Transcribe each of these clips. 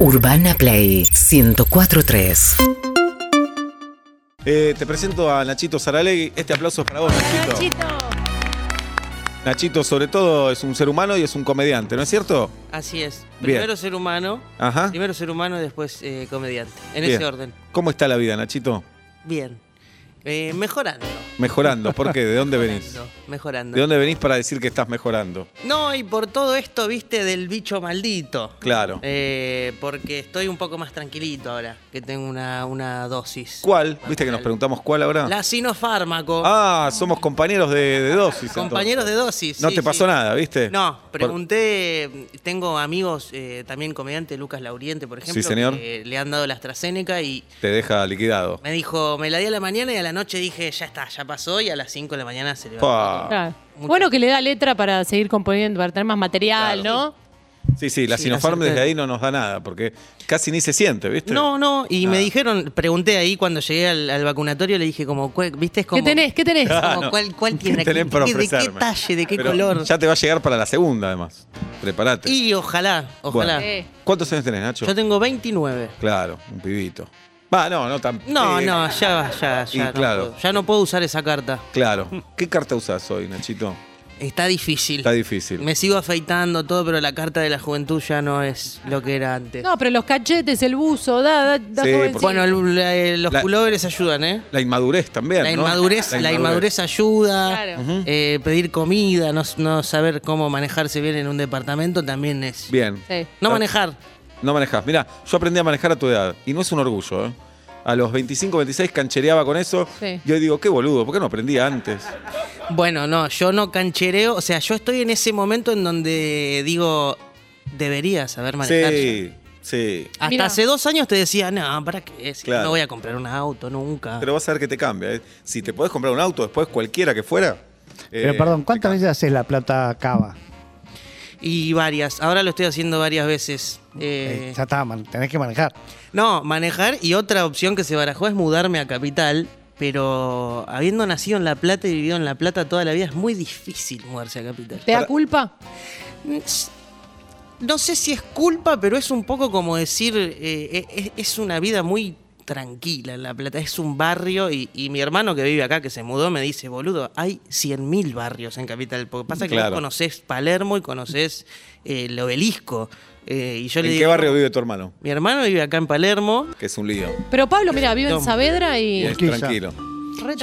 Urbana Play 1043. Eh, te presento a Nachito Saralegui. Este aplauso es para vos, Nachito. Nachito, sobre todo, es un ser humano y es un comediante, ¿no es cierto? Así es. Bien. Primero ser humano, Ajá. primero ser humano y después eh, comediante. En Bien. ese orden. ¿Cómo está la vida, Nachito? Bien. Eh, mejorando. Mejorando. ¿Por qué? ¿De dónde venís? Mejorando. ¿De dónde venís para decir que estás mejorando? No, y por todo esto, viste, del bicho maldito. Claro. Eh, porque estoy un poco más tranquilito ahora, que tengo una, una dosis. ¿Cuál? ¿Viste que nos preguntamos cuál ahora? La sinofármaco. Ah, somos compañeros de, de dosis. Compañeros de dosis. No sí, te pasó sí. nada, ¿viste? No, Por- pregunté, tengo amigos, eh, también comediante Lucas Lauriente, por ejemplo, Sí, señor. que le han dado la AstraZeneca y Te deja liquidado. me dijo, me la di a la mañana y a la noche dije, ya está, ya pasó y a las 5 de la mañana se le va. Pa. Claro. Mucho. Bueno que le da letra para seguir componiendo, para tener más material, Claro. ¿no? Sí, sí, la Sí, Sinopharm desde ahí no nos da nada, porque casi ni se siente, ¿viste? No, no, y me dijeron, pregunté ahí cuando llegué al, al vacunatorio, le dije como, ¿cuál- ¿viste? Es como, ¿Qué tenés? ¿Qué tenés? como, ¿cuál, cuál tiene? ¿Qué tenés ¿Qué- para qué- ¿De qué ofrecerme? talle? ¿De qué Pero color? Ya te va a llegar para la segunda, además. Prepárate. Y ojalá, ojalá. Bueno. Sí. ¿Cuántos años tenés, Nacho? Yo tengo 29. Claro, un pibito. Va, no, no tan. No, eh, no, ya, ya, Y ya. no claro. puedo. ya no puedo usar esa carta. Claro. ¿Qué carta usás hoy, Nachito? Está difícil. Está difícil. Me sigo afeitando todo, pero la carta de la juventud ya no es lo que era antes. No, pero los cachetes, el buzo, da, da, da Sí, Bueno, el- la- eh, los La- pulóveres ayudan, ¿eh? La inmadurez también. La ¿no? inmadurez, la inmadurez ayuda. Claro. Eh, pedir comida, no, no saber cómo manejarse bien en un departamento también es. Bien. Sí. No manejar. No manejás. Mirá, yo aprendí a manejar a tu edad. Y no es un orgullo, ¿eh? A los 25, 26 canchereaba con eso. Sí. Yo digo, qué boludo, ¿por qué no aprendí antes? Bueno, no, yo no canchereo. O sea, yo estoy en ese momento en donde digo, debería saber manejar. Sí, sí. Hasta Mirá. hace dos años te decía, no, ¿para qué? Si Claro. No voy a comprar un auto nunca. Pero vas a ver que te cambia. ¿eh? Si te podés comprar un auto después, cualquiera que fuera. Pero eh, perdón, ¿cuántas veces haces la plata cava? Y varias. Ahora lo estoy haciendo varias veces. Eh, Eh, ya está, man, tenés que manejar. No, manejar y otra opción que se barajó es mudarme a Capital, pero habiendo nacido en La Plata y vivido en La Plata toda la vida es muy difícil mudarse a Capital. ¿Te da Para- culpa? No sé si es culpa, pero es un poco como decir, eh, es, es una vida muy tranquila en La Plata, es un barrio y, y mi hermano que vive acá, que se mudó, me dice, boludo, hay 100.000 barrios en Capital, porque pasa que Claro. vos conocés Palermo y conocés eh, el obelisco. eh, y yo le ¿En qué digo, barrio vive tu hermano? Mi hermano vive acá en Palermo. Que es un lío. Pero Pablo, mira, vive en No. Saavedra y... Es tranquilo.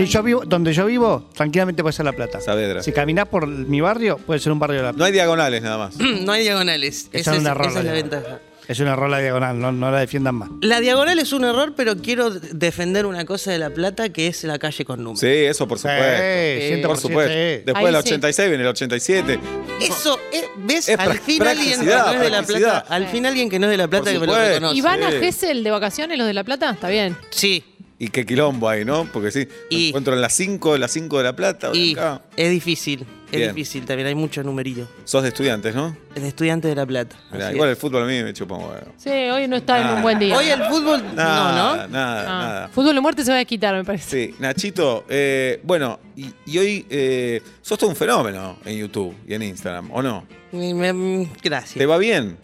Yo vivo, donde yo vivo, tranquilamente puede ser la plata. Saavedra. Si caminás por mi barrio, puede ser un barrio de la No plata. hay diagonales nada más. no hay diagonales. Esa Esa es una esa es la ventaja. Es una rola diagonal, no, no la defiendan más. La diagonal es un error, pero quiero defender una cosa de La Plata que es la calle con números. Sí, eso por supuesto. Sí, por 100%, supuesto. sí. Después del sí. 86 viene el 87. Eso, eh, ¿ves? Es al pra- fin alguien que no es de La. Plata. Al fin alguien que no es de La Plata que me lo reconoce. ¿Y van a Sí. Gessel de vacaciones los de La Plata? Está bien. Sí. Y qué quilombo hay, ¿no? Porque sí, me Y- encuentro en las 5, las 5 de La Plata. Y acá. es difícil. Es Bien. difícil también. Hay mucho numerillo. Sos de estudiantes, ¿no? Es de estudiante de La Plata. Mirá, igual es. el fútbol a mí me chupa un huevo. Sí, hoy no está en un buen día. Hoy el fútbol. Nada, no, ¿no? nada, Ah, nada. Fútbol de muerte se va a quitar, me parece. Sí, Nachito, eh, bueno, y, y hoy eh, sos todo un fenómeno en YouTube y en Instagram, ¿o no? Me- gracias. ¿Te va bien?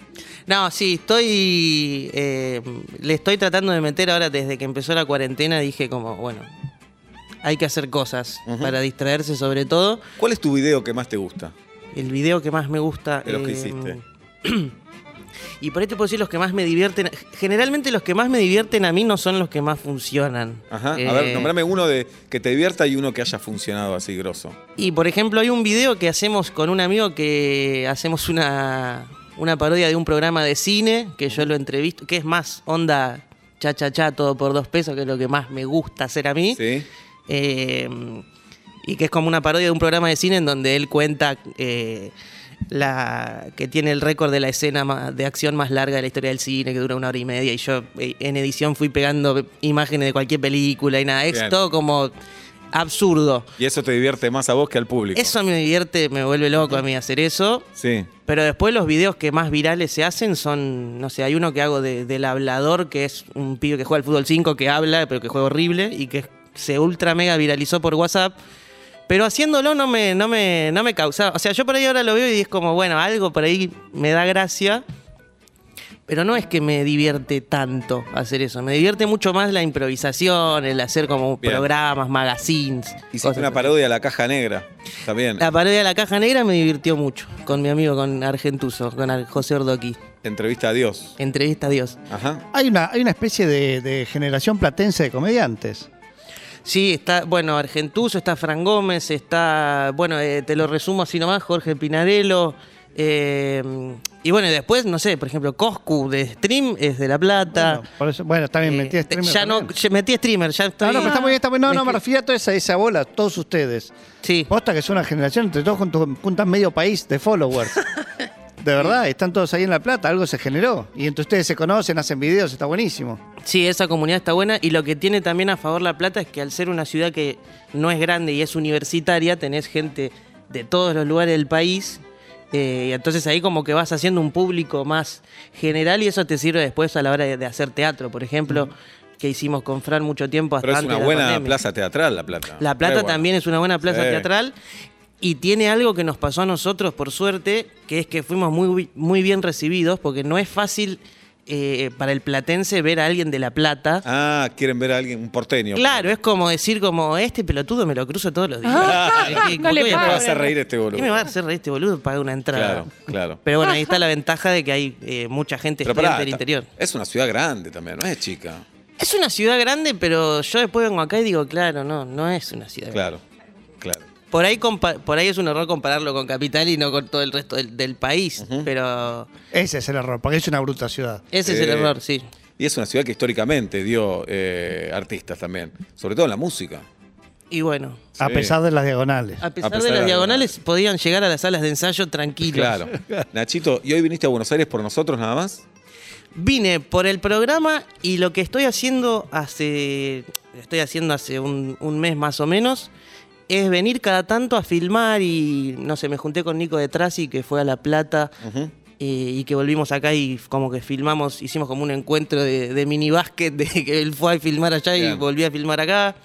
No, sí, estoy. eh, le estoy tratando de meter ahora desde que empezó la cuarentena. Dije, como, bueno, hay que hacer cosas para distraerse, sobre todo. ¿Cuál es tu video que más te gusta? El video que más me gusta. De los que eh, hiciste. Y por ahí te puedo decir los que más me divierten. Generalmente los que más me divierten a mí no son los que más funcionan. Ajá. A Eh, ver, nombrame uno de que te divierta y uno que haya funcionado así grosso. Y por ejemplo, hay un video que hacemos con un amigo que hacemos una, una parodia de un programa de cine, que yo lo entrevisto, que es más onda cha cha cha, todo por dos pesos, que es lo que más me gusta hacer a mí. ¿Sí? Eh, y que es como una parodia de un programa de cine en donde él cuenta eh, la que tiene el récord de la escena de acción más larga de la historia del cine, que dura una hora y media. Y yo eh, en edición fui pegando imágenes de cualquier película y nada. Es todo como absurdo. Y eso te divierte más a vos que al público. Eso me divierte, me vuelve loco a mí hacer eso. Sí. Pero después los videos que más virales se hacen son, no sé, hay uno que hago de- del hablador, que es un pibe que juega al fútbol 5, que habla, pero que juega horrible, y que se ultra mega viralizó por WhatsApp. Pero haciéndolo no me, no me, no me causa. O sea, yo por ahí ahora lo veo y es como, bueno, algo por ahí me da gracia. Pero no es que me divierte tanto hacer eso. Me divierte mucho más la improvisación, el hacer como Bien. programas, magazines. Hiciste una así. parodia de la caja negra. Bien. La parodia de la caja negra me divirtió mucho. Con mi amigo, con Argentuso, con José Ordoqui. Entrevista a Dios. Entrevista a Dios. Ajá. Hay una, hay una especie de, de generación platense de comediantes. Sí, está, bueno, Argentuso, está Fran Gómez, está, bueno, eh, te lo resumo así nomás, Jorge Pinarello. eh, y bueno, y después, no sé, por ejemplo, Coscu de Stream es de La Plata. Bueno, por eso, bueno, también Eh, metí streamer ya no, ya metí streamer, ya estoy. No, no, pero está muy bien, está muy bien. No, no, me refiero a toda esa, esa bola, todos ustedes. Sí. Posta que es una generación, entre todos juntos- juntan medio país de followers. De verdad, están todos ahí en La Plata, algo se generó. Y entre ustedes se conocen, hacen videos, está buenísimo. Sí, esa comunidad está buena y lo que tiene también a favor La Plata es que al ser una ciudad que no es grande y es universitaria, tenés gente de todos los lugares del país eh, y entonces ahí como que vas haciendo un público más general y eso te sirve después a la hora de, de hacer teatro, por ejemplo, que hicimos con Fran mucho tiempo hasta Pero es antes una de la buena pandemia. plaza teatral, La Plata. La Plata Re también es una buena plaza Sí. teatral y tiene algo que nos pasó a nosotros, por suerte, que es que fuimos muy, muy bien recibidos, porque no es fácil eh, para el platense ver a alguien de La Plata. Ah, quieren ver a alguien, un porteño. Claro, es como decir como este peludo me lo cruzo todos los días. ¿Qué- No le qué voy a ¿Qué me va a hacer reír este boludo? ¿Qué me va a hacer reír este boludo? Paga una entrada. Claro, claro. Pero bueno, ahí está la ventaja de que hay eh, mucha gente Pero pará, del interior. es una ciudad grande también, no es chica. Es una ciudad grande, pero yo después vengo acá y digo, claro, no, no es una ciudad grande. Claro. Por ahí, compa- por ahí es un error compararlo con Capital y no con todo el resto del, del país, pero Ese es el error, porque es una bruta ciudad. ese es el Eh, error, sí. Y es una ciudad que históricamente dio eh, artistas también, sobre todo en la música. Y bueno, A pesar de las diagonales. a pesar, pesar de de las la- diagonales, podían llegar a las salas de ensayo tranquilos. Claro. Nachito, ¿y hoy viniste a Buenos Aires por nosotros nada más? Vine por el programa y lo que estoy haciendo hace. Estoy haciendo hace un, un mes más o menos. Es venir cada tanto a filmar y no sé, me junté con Nico de Trasi que fue a La Plata eh, y que volvimos acá y como que filmamos, hicimos como un encuentro de, de mini básquet, de que él fue a filmar allá y volví a filmar acá.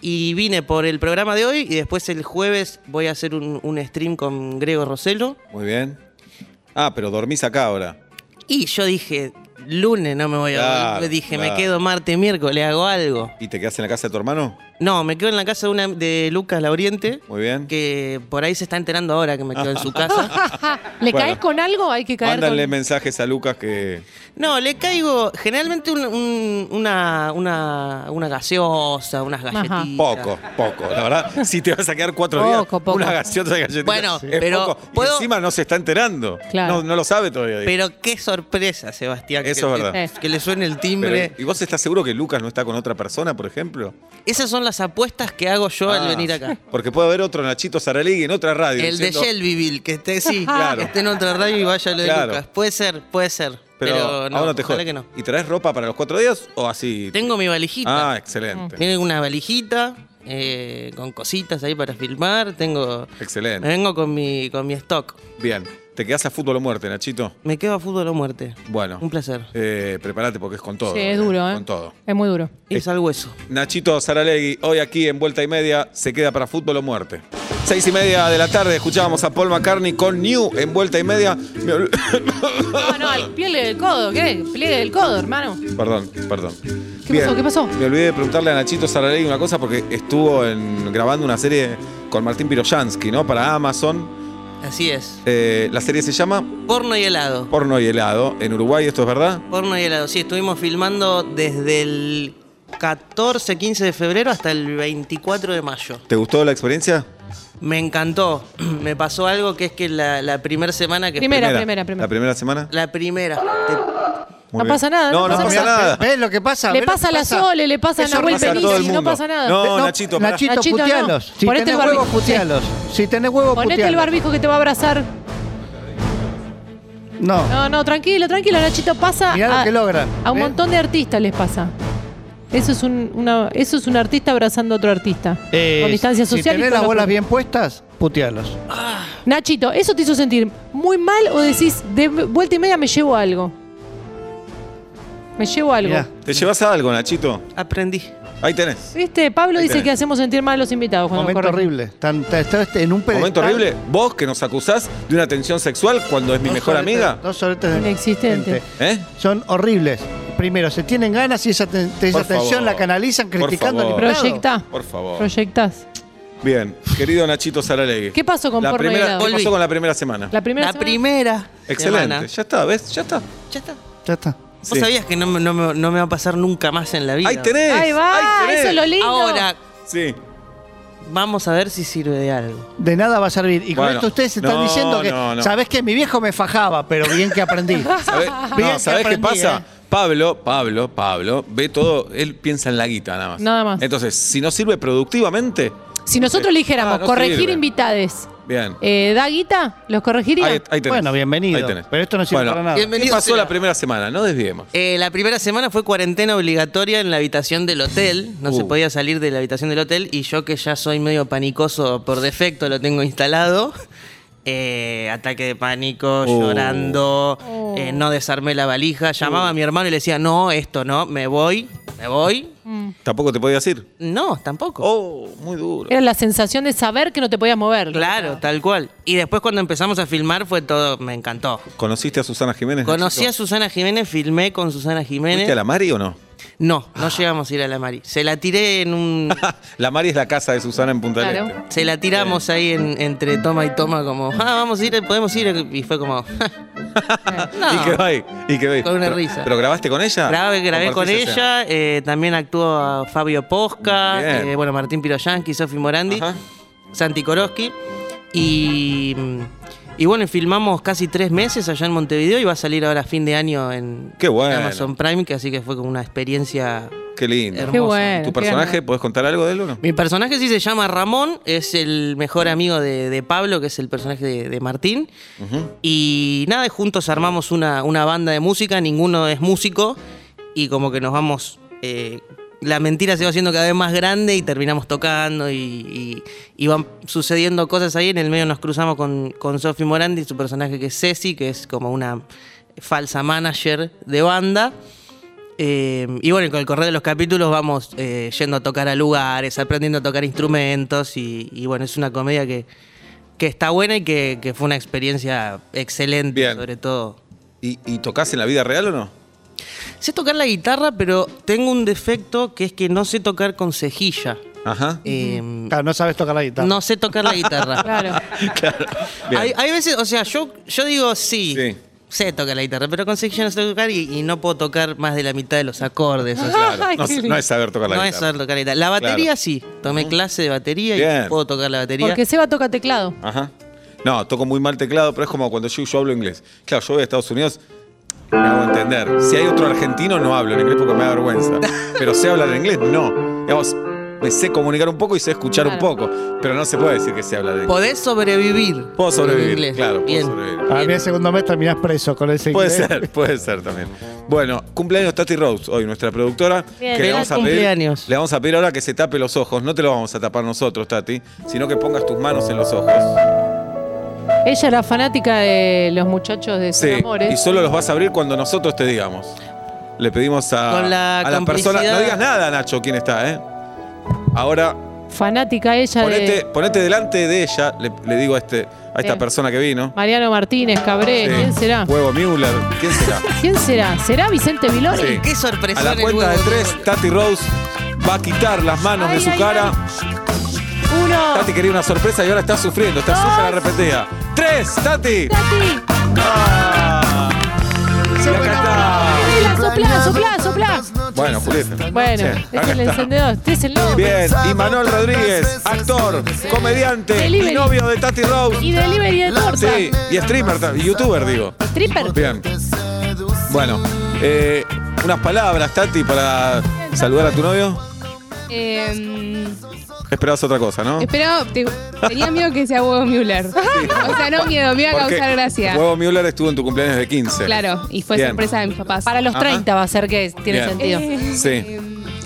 Y vine por el programa de hoy y después el jueves voy a hacer un, un stream con Grego Roselo. Muy bien. Ah, pero dormís acá ahora. Y yo dije, lunes no me voy a Claro. Dije, me quedo martes, miércoles, hago algo. ¿Y te quedas en la casa de tu hermano? No, me quedo en la casa de, una, de Lucas Lauriente, Muy bien. que por ahí se está enterando ahora que me quedo en su casa. ¿Le Bueno. caes con algo? Hay que caer Mándanle con... mensajes a Lucas que. No, le caigo generalmente un- un- una, una, una gaseosa, unas Ajá. galletitas. Poco, poco. La verdad, si te vas a quedar cuatro días, Poco, poco. una gaseosa de galletitas. Bueno, es pero poco. Y puedo- encima no se está enterando. Claro. No, no lo sabe todavía. Pero qué sorpresa, Sebastián. que- Eso es verdad. Que, que le suene el timbre. Pero, ¿Y vos estás seguro que Lucas no está con otra persona, por ejemplo? Esas son las apuestas que hago yo al Ah, venir acá. Porque puede haber otro Nachito Saralegui en otra radio. El de diciendo- Shelbyville, que esté, sí, Claro. que esté en otra radio y vaya lo de Claro. Lucas. Puede ser, puede ser. Pero, Pero, no, ahora te ojalá que no. ¿Y traes ropa para los cuatro días o así? Tengo mi valijita. Ah, excelente. Tengo una valijita eh, con cositas ahí para filmar. Tengo. Excelente. Vengo con mi, con mi stock. Bien. ¿Te quedás a fútbol o muerte, Nachito? Me quedo a fútbol o muerte. Bueno. Un placer. Eh, prepárate porque es con todo. Sí, es duro, ¿eh? Con todo. Es muy duro. Es al hueso. Nachito Saralegui, hoy aquí en Vuelta y Media, se queda para fútbol o muerte. Seis y media de la tarde escuchábamos a Paul McCartney con New en Vuelta y Media. Me ol- No, no, pliegue del codo. ¿Qué? Pliegue del codo, hermano. perdón, perdón. ¿Qué pasó? ¿Qué pasó? Me olvidé de preguntarle a Nachito Saralegui una cosa porque estuvo en- grabando una serie con Martín Piroyansky, ¿no? Para Amazon. Así es. Eh, la serie se llama Porno y helado. Porno y helado. En Uruguay, ¿esto es verdad? Porno y helado. Sí, estuvimos filmando desde el 14, 15 de febrero hasta el 24 de mayo. ¿Te gustó la experiencia? Me encantó. Me pasó algo que es que la, la primera semana que. Primera, primera, primera. ¿La primera semana? La primera. Muy No bien. pasa nada, No, no no pasa pasa nada. ¿Ves lo que pasa? Le ¿Ves lo pasa a la Sole, le pasa a Nahuel pasa a todo el Penici, no pasa nada. No, Nachito. Nachito, Nachito, no. putealos. Si Ponete tenés el barbijo. huevos, putealos. Si tenés huevos, Ponete el barbijo que te va a abrazar. No. No, no, tranquilo, tranquilo, Nachito. Pasa Mirá lo a, que logran. a un ¿Ves? montón de artistas les pasa. Eso es un, una, eso es un artista abrazando a otro artista. Eh, con distancia si social y tenés las bolas que- bien puestas, putealos. Nachito, ¿eso te hizo sentir muy mal o decís, de vuelta y media me llevo algo? Me llevo algo. Mirá. ¿Te llevas algo, Nachito? aprendí. Ahí tenés. ¿Viste? Pablo Ahí dice tenés. que hacemos sentir mal a los invitados cuando Momento horrible. Están, está- está este en un pedestal. Momento horrible. Vos que nos acusás de una tensión sexual cuando es mi Dos mejor soretes- amiga. Dos soretes de Inexistente. gente. ¿Eh? Son horribles. Primero, se tienen ganas y esa, ten- esa Por tensión favor. la canalizan Por criticando al favor. invitado. Proyectá. Por favor. Proyectás. Bien, querido Nachito Saralegui. ¿Qué pasó con la porno primera? ¿Qué pasó con la primera semana? La primera La semana- primera. Excelente. semana. Ya está, ¿ves? Ya está. Ya está. Ya está. Vos Sí. sabías que no, me- no me- no me va a pasar nunca más en la vida. Ahí tenés. Ahí va, ahí tenés. eso es lo lindo. Ahora, Sí. vamos a ver si sirve de algo. De nada va a servir. Y con Bueno, esto ustedes están no, diciendo que, no, no. ¿sabés que Mi viejo me fajaba, pero bien que aprendí. ¿Sabés, Bien no, que ¿sabés qué aprendí, pasa? eh. Pablo, Pablo, Pablo, ve todo, él piensa en la guita nada más. Nada más. Entonces, si no sirve productivamente, Si nosotros le dijéramos Ah, no corregir sirve. invitades, bien. eh, ¿da guita? ¿Los corregiría? Ahí, ahí tenés. Bueno, bienvenido. Ahí tenés. Pero esto no sirve Bueno, para nada. ¿Qué Bienvenido pasó será. la primera semana? No desviemos. Eh, la primera semana fue cuarentena obligatoria en la habitación del hotel. No se Uh. podía salir de la habitación del hotel. Y yo, que ya soy medio panicoso por defecto, lo tengo instalado. Eh, ataque de pánico, Uh. llorando. Oh. eh, no desarmé la valija. Llamaba a mi hermano y le decía: No, esto no, me voy, me voy. Mm. ¿Tampoco te podías ir? No, tampoco. Oh, muy duro. Era la sensación de saber que no te podías mover. Claro, tal cual. Y después cuando empezamos a filmar fue todo, me encantó. ¿Conociste a Susana Jiménez? Conocí a? Susana Jiménez, filmé con Susana Jiménez. ¿Fuiste a la Mari o no? No, no llegamos a ir a la Mari. Se la tiré en un. la Mari es la casa de Susana en Punta del Claro. Este. Se la tiramos ahí en- entre toma y toma, como, ah, vamos a ir, podemos ir. Y fue como, no. Y quedó ahí. Y quedó ahí. Con una Pero- risa. ¿Pero grabaste con ella? Grabé, grabé con ella, eh, también actuó a Fabio Posca, Bien. eh, bueno, Martín Piroyanqui, Sofi Morandi, Ajá. Santi Koroski. Y, y bueno, filmamos casi tres meses allá en Montevideo y va a salir ahora a fin de año en Qué bueno. Amazon Prime, que así que fue como una experiencia Qué lindo. Hermoso. Qué bueno. ¿Tu personaje, podés contar algo de él o no? Mi personaje sí se llama Ramón, es el mejor amigo de, de Pablo, que es el personaje de, de Martín. Y nada, juntos armamos una, una banda de música, ninguno es músico, y como que nos vamos. eh, la mentira se va haciendo cada vez más grande y terminamos tocando y, y- y van sucediendo cosas ahí. En el medio nos cruzamos con, con Sophie Morandi, su personaje que es Ceci, que es como una falsa manager de banda. Eh, y bueno, con el correr de los capítulos vamos eh, yendo a tocar a lugares, aprendiendo a tocar instrumentos y, y bueno, es una comedia que, que está buena y que, que fue una experiencia excelente, Bien. sobre todo. ¿Y, y tocás en la vida real o no? Sé tocar la guitarra, pero tengo un defecto que es que no sé tocar con cejilla. Ajá. Eh, Claro, no sabes tocar la guitarra. no sé tocar la guitarra. Claro. Bien. hay, hay veces, o sea, yo, yo digo sí, Sí. sé tocar la guitarra, pero con cejilla no sé tocar y, y no puedo tocar más de la mitad de los acordes. o sea, Claro. Ay, No, es saber tocar la no es guitarra. saber tocar la guitarra. La batería Claro. sí. Tomé clase de batería Bien. y puedo tocar la batería. Porque Seba toca teclado. Ajá. No, toco muy mal teclado, pero es como cuando yo, yo hablo inglés. Claro, yo voy a Estados Unidos, me hago entender. Si hay otro argentino, no hablo en inglés porque me da vergüenza. Pero sé hablar en inglés, no. Digamos, me sé comunicar un poco y sé escuchar un poco. Pero no se puede decir que sé hablar en inglés. Podés sobrevivir. Puedo sobrevivir, en inglés. claro, puedo Bien. sobrevivir. A mí el segundo mes terminás preso con ese Puede inglés. ser, puede ser también. Bueno, cumpleaños Tati Rose, hoy nuestra productora. Bien. que le Feliz vamos, a pedir, cumpleaños. le vamos a pedir ahora que se tape los ojos. No te lo vamos a tapar nosotros, Tati, sino que pongas tus manos en los ojos. Ella era fanática de los muchachos de Son Sí, Amores. y solo los vas a abrir cuando nosotros te digamos. Le pedimos a, Con la a la persona. No digas nada, Nacho, quién está, ¿eh? Ahora, Fanática ella ponete, de ponete delante de ella, le, le digo a, este, a esta Bien. persona que vino. Mariano Martínez, Cabré. Sí. ¿Quién será? Huevo Müller, ¿quién será? ¿Quién será? ¿Será Vicente Viloni? Sí. Qué sorpresa. A la cuenta de tres, Tati Rose va a quitar las manos Ay, de su ay, cara. Uno. Tati quería una sorpresa y ahora está sufriendo, está Dos. súper arrepentida. ¡Tres, Tati! Tati. ¡Ah! Y acá está. Sopla, sopla, sopla, sopla. Bueno, Julieta. Bueno, Sí, es acá el está. encendedor. Este es el novio. Bien, y Manuel Rodríguez, actor, comediante Delivery. y novio de Tati Rose. Y delivery de torta. Sí, y streamer, ta- y youtuber, digo. Stripper. Bien. Bueno, eh, unas palabras, Tati, para saludar a tu novio. Eh, Esperabas otra cosa, ¿no? espero, te- tenía miedo que sea huevo Müller. O sea, no miedo, me iba a Porque causar gracia. Huevo Müller estuvo en tu cumpleaños de 15. Claro, y fue Bien. sorpresa de mis papás. Para los Ajá. 30 va a ser que tiene Bien. sentido. Eh, Sí.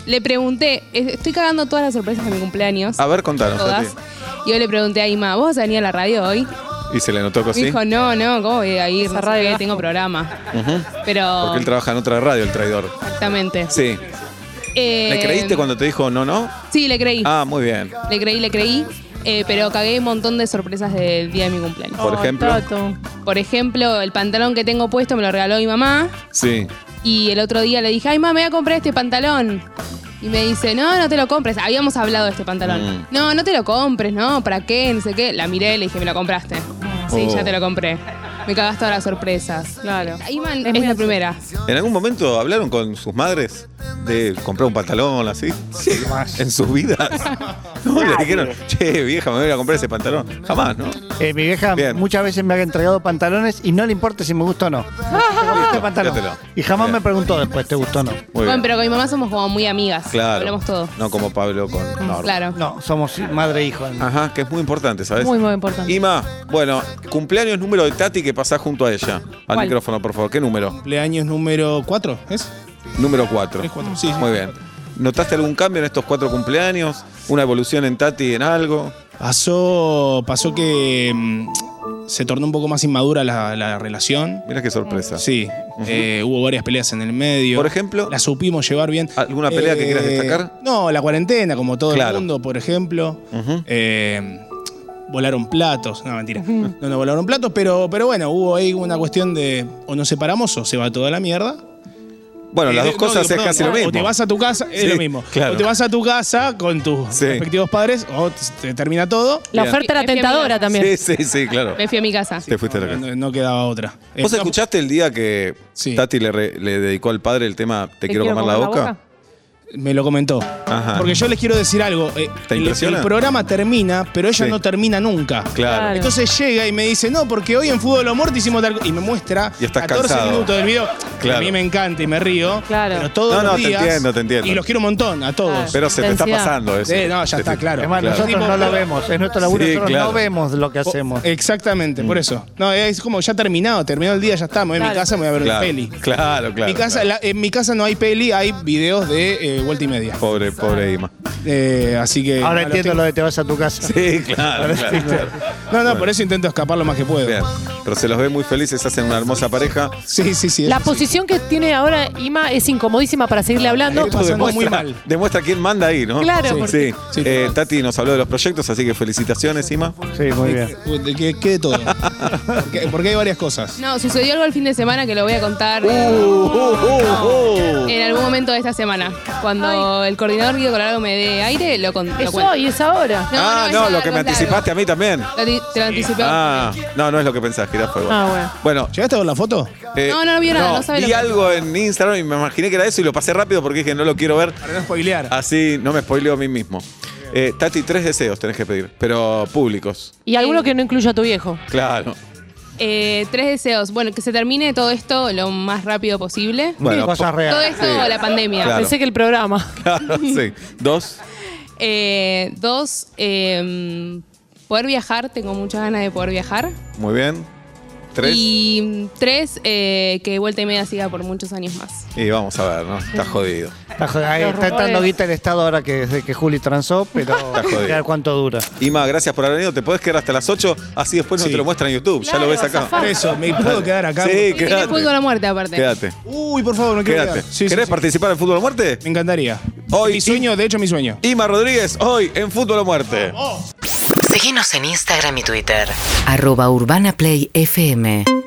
le pregunté, eh, estoy cagando todas las sorpresas de mi cumpleaños. A ver, contanos, todas. Tati. Y yo le pregunté a Ima, ¿vos vas a venir a la radio hoy? Y se le notó Me así. dijo, no, no, ¿cómo voy a ir? Esa No sé radio qué, tengo programa. Ujú. Pero. Porque él trabaja en otra radio, el traidor. Exactamente. Sí. Eh, ¿Le creíste cuando te dijo no, no? Sí, le creí. Ah, muy bien. Le creí, le creí. eh, pero cagué un montón de sorpresas del día de mi cumpleaños. Por ejemplo. Tato. Por ejemplo, el pantalón que tengo puesto me lo regaló mi mamá. Sí. Y el otro día le dije, ay, mamá, me voy a comprar este pantalón. Y me dice, no, no te lo compres. Habíamos hablado de este pantalón. Mm. No, no te lo compres, ¿no? ¿Para qué? No sé qué. La miré y le dije, me lo compraste. Sí, Oh. ya te lo compré. Me cagaste todas las sorpresas. Claro. Iman Es es, la primera. ¿En algún momento hablaron con sus madres de comprar un pantalón así? Sí. ¿En sus vidas? No, le dijeron, che, vieja, me voy a comprar ese pantalón. Jamás, ¿no? Eh, mi vieja Bien. muchas veces me ha entregado pantalones y no le importa si me gusta o no. Este pantalón. Y jamás Bien. me preguntó después, ¿te gustó o no? Muy Bueno, bien. pero con mi mamá somos como muy amigas. Claro. Hablamos todo. No como Pablo con Norma. Claro. No, somos madre e hijo. Ajá, que es muy importante, ¿sabes? Muy, muy importante. Ima, bueno, cumpleaños número de Tati que pasás junto a ella. Al ¿Cuál? micrófono, por favor. ¿Qué número? Cumpleaños número 4, ¿es? Número 4. Tres, cuatro, sí, sí. Muy bien. ¿Notaste algún cambio en estos cuatro cumpleaños? ¿Una evolución en Tati en algo? Pasó, pasó que mm, se tornó un poco más inmadura la, la relación. Mira qué sorpresa. Sí, eh, hubo varias peleas en el medio. Por ejemplo, La supimos llevar bien. ¿Alguna pelea que quieras destacar? No, la cuarentena, como todo Claro. el mundo, por ejemplo. Eh, volaron platos. No, mentira. No, no volaron platos, pero, pero bueno, hubo ahí una cuestión de o nos separamos o se va toda la mierda. Bueno, Eh, las de- dos no, cosas digo, es perdón, casi lo mismo. O te vas a tu casa, es Sí, lo mismo. claro. O te vas a tu casa con tus Sí. respectivos padres o te termina todo. La oferta era tentadora también. Sí, sí, sí, claro. Me fui a mi casa. Te fuiste a la casa. No, no quedaba otra. Eh, ¿Vos no, escuchaste el día que Sí. Tati le, re- le dedicó al padre el tema Te, quiero, comer, la boca? Me lo comentó. Ajá. Porque yo les quiero decir algo. eh, ¿Te el, impresiona? el programa termina, pero ella Sí. no termina nunca. Claro. Claro. Entonces llega y me dice, no, porque hoy en Fútbol o Muerte hicimos tal co-". Y me muestra Y estás 14 cansado. minutos del video. que Claro. A mí me encanta y me río. Claro. Pero todos No, no, los te días. entiendo, te entiendo. Y los quiero un montón, a todos. Pero se te está pasando eso. Sí, no, ya Te- está, claro. Es más, Claro. nosotros no lo vemos. Es nuestro laburo, Sí, nosotros claro. no vemos lo que O- hacemos. Exactamente, por eso. No, es como ya terminado, terminó el día, ya está. Me voy a mi Claro. casa, me voy a ver Claro, una peli. claro, claro. Mi casa, claro. la- en mi casa no hay peli, hay videos de eh, vuelta y media. Pobre, pobre Ima. Eh, así que. Ahora entiendo tengo- lo de te vas a tu casa. Sí, claro, claro, claro. No, no, por eso intento escapar lo más que puedo. Bien. Pero se los ve muy felices, hacen una hermosa pareja. Sí, sí, sí. La sí. posición que tiene ahora Ima es incomodísima para seguirle hablando. Esto pasando muy demuestra, mal. demuestra quién manda ahí, ¿no? Claro, Sí. Sí. Sí, Eh. Tati nos habló de los proyectos, así que felicitaciones, Ima. Sí, muy bien. Que quede todo. porque, porque hay varias cosas. No, sucedió algo el fin de semana que lo voy a contar en algún momento de esta semana. Cuando el coordinador Guido Colorado me dé aire, lo, con, lo Es cuento. hoy, es ahora. ah, no, lo que me largo. anticipaste a mí también. Lo Te lo anticipé. Ah, no, no es lo que pensás, jirafa. igual. Ah, bueno. Bueno, ¿Llegaste a ver la foto? eh, No, no, no vi nada, no sabe lo Vi que- algo en Instagram y me imaginé que era eso y lo pasé rápido porque dije no lo quiero ver. Para no spoilear. Así no me spoileo a mí mismo. Eh, Tati, tres deseos tenés que pedir, pero públicos. Y alguno que no incluya a tu viejo. Claro. Eh, tres deseos. Bueno, que se termine todo esto lo más rápido posible. Bueno, cosas reales. Todo esto, Sí. la pandemia. Claro. Pensé que el programa. Claro, sí. Dos. Eh, dos, eh, poder viajar. Tengo muchas ganas de poder viajar. Muy bien. Tres. Y, Y mm, tres, eh, que Vuelta y Media siga por muchos años más. vamos a ver, ¿no? Está jodido. Está, jod- ahí está dando guita el Estado ahora que desde que Juli transó, pero jodido. a ver cuánto dura. Ima, gracias por haber venido. Te podés quedar hasta las 8, así después no Sí. te lo muestran en YouTube. ya lo ves acá. Por eso, ¿me puedo quedar acá? Sí, Tiene quédate. fútbol a muerte aparte. Quédate. Uy, por favor, no quiero Quédate. quedar. Sí, sí, ¿Querés sí. participar en Fútbol o Muerte? Me encantaría. Hoy- mi sueño, de hecho, mi sueño. Ima Rodríguez, hoy en Fútbol o Muerte. Seguinos en Instagram y Twitter. Arroba Urbana Play FM.